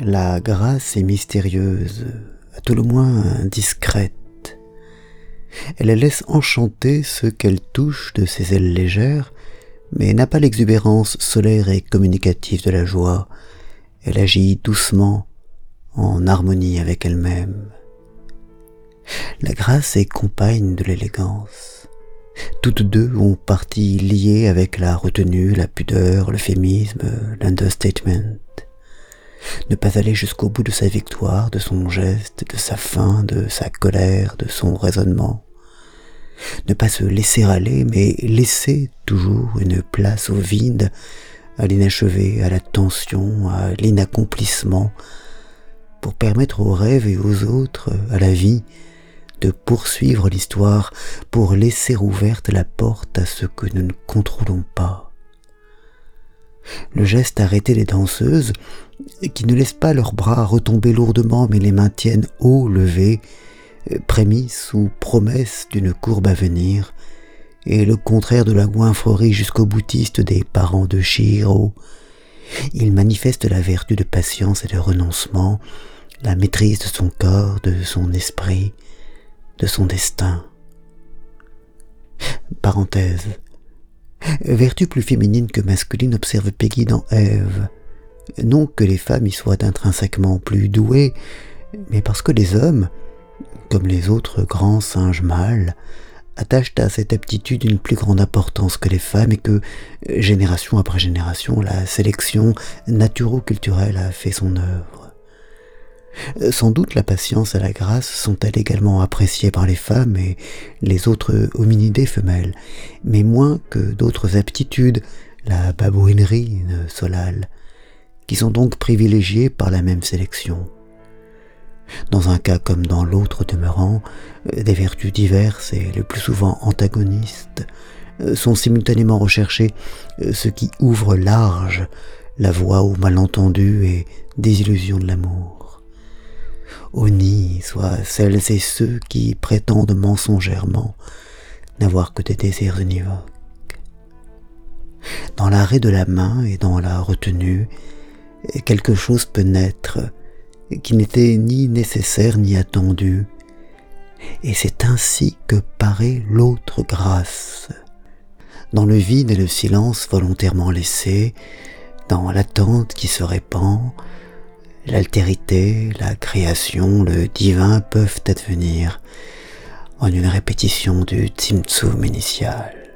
La grâce est mystérieuse, à tout le moins discrète. Elle laisse enchanter ceux qu'elle touche de ses ailes légères, mais n'a pas l'exubérance solaire et communicative de la joie. Elle agit doucement, en harmonie avec elle-même. La grâce est compagne de l'élégance. Toutes deux ont partie liée avec la retenue, la pudeur, l'euphémisme, l'understatement. Ne pas aller jusqu'au bout de sa victoire, de son geste, de sa faim, de sa colère, de son raisonnement. Ne pas se laisser aller, mais laisser toujours une place au vide, à l'inachevé, à la tension, à l'inaccomplissement, pour permettre aux rêves et aux autres, à la vie, de poursuivre l'histoire, pour laisser ouverte la porte à ce que nous ne contrôlons pas. Le geste arrêté des danseuses, qui ne laissent pas leurs bras retomber lourdement mais les maintiennent haut levés, prémisse ou promesse d'une courbe à venir, et le contraire de la goinfrerie jusqu'au boutiste des parents de Chihiro. Il manifeste la vertu de patience et de renoncement, la maîtrise de son corps, de son esprit, de son destin. Parenthèse. Vertu plus féminine que masculine observe Peggy dans Ève. Non que les femmes y soient intrinsèquement plus douées, mais parce que les hommes, comme les autres grands singes mâles, attachent à cette aptitude une plus grande importance que les femmes et que, génération après génération, la sélection naturo-culturelle a fait son œuvre. Sans doute la patience et la grâce sont-elles également appréciées par les femmes et les autres hominidés femelles, mais moins que d'autres aptitudes, la babouinerie solale, qui sont donc privilégiées par la même sélection dans un cas comme dans l'autre demeurant, euh, des vertus diverses et le plus souvent antagonistes euh, sont simultanément recherchées, euh, ce qui ouvre large la voie aux malentendus et désillusions de l'amour. Nid soit celles et ceux qui prétendent mensongèrement n'avoir que des désirs univoques. Dans l'arrêt de la main et dans la retenue, quelque chose peut naître qui n'était ni nécessaire ni attendu, et c'est ainsi que paraît l'autre grâce. Dans le vide et le silence volontairement laissé, dans l'attente qui se répand, l'altérité, la création, le divin peuvent advenir en une répétition du Tzimtzum initial.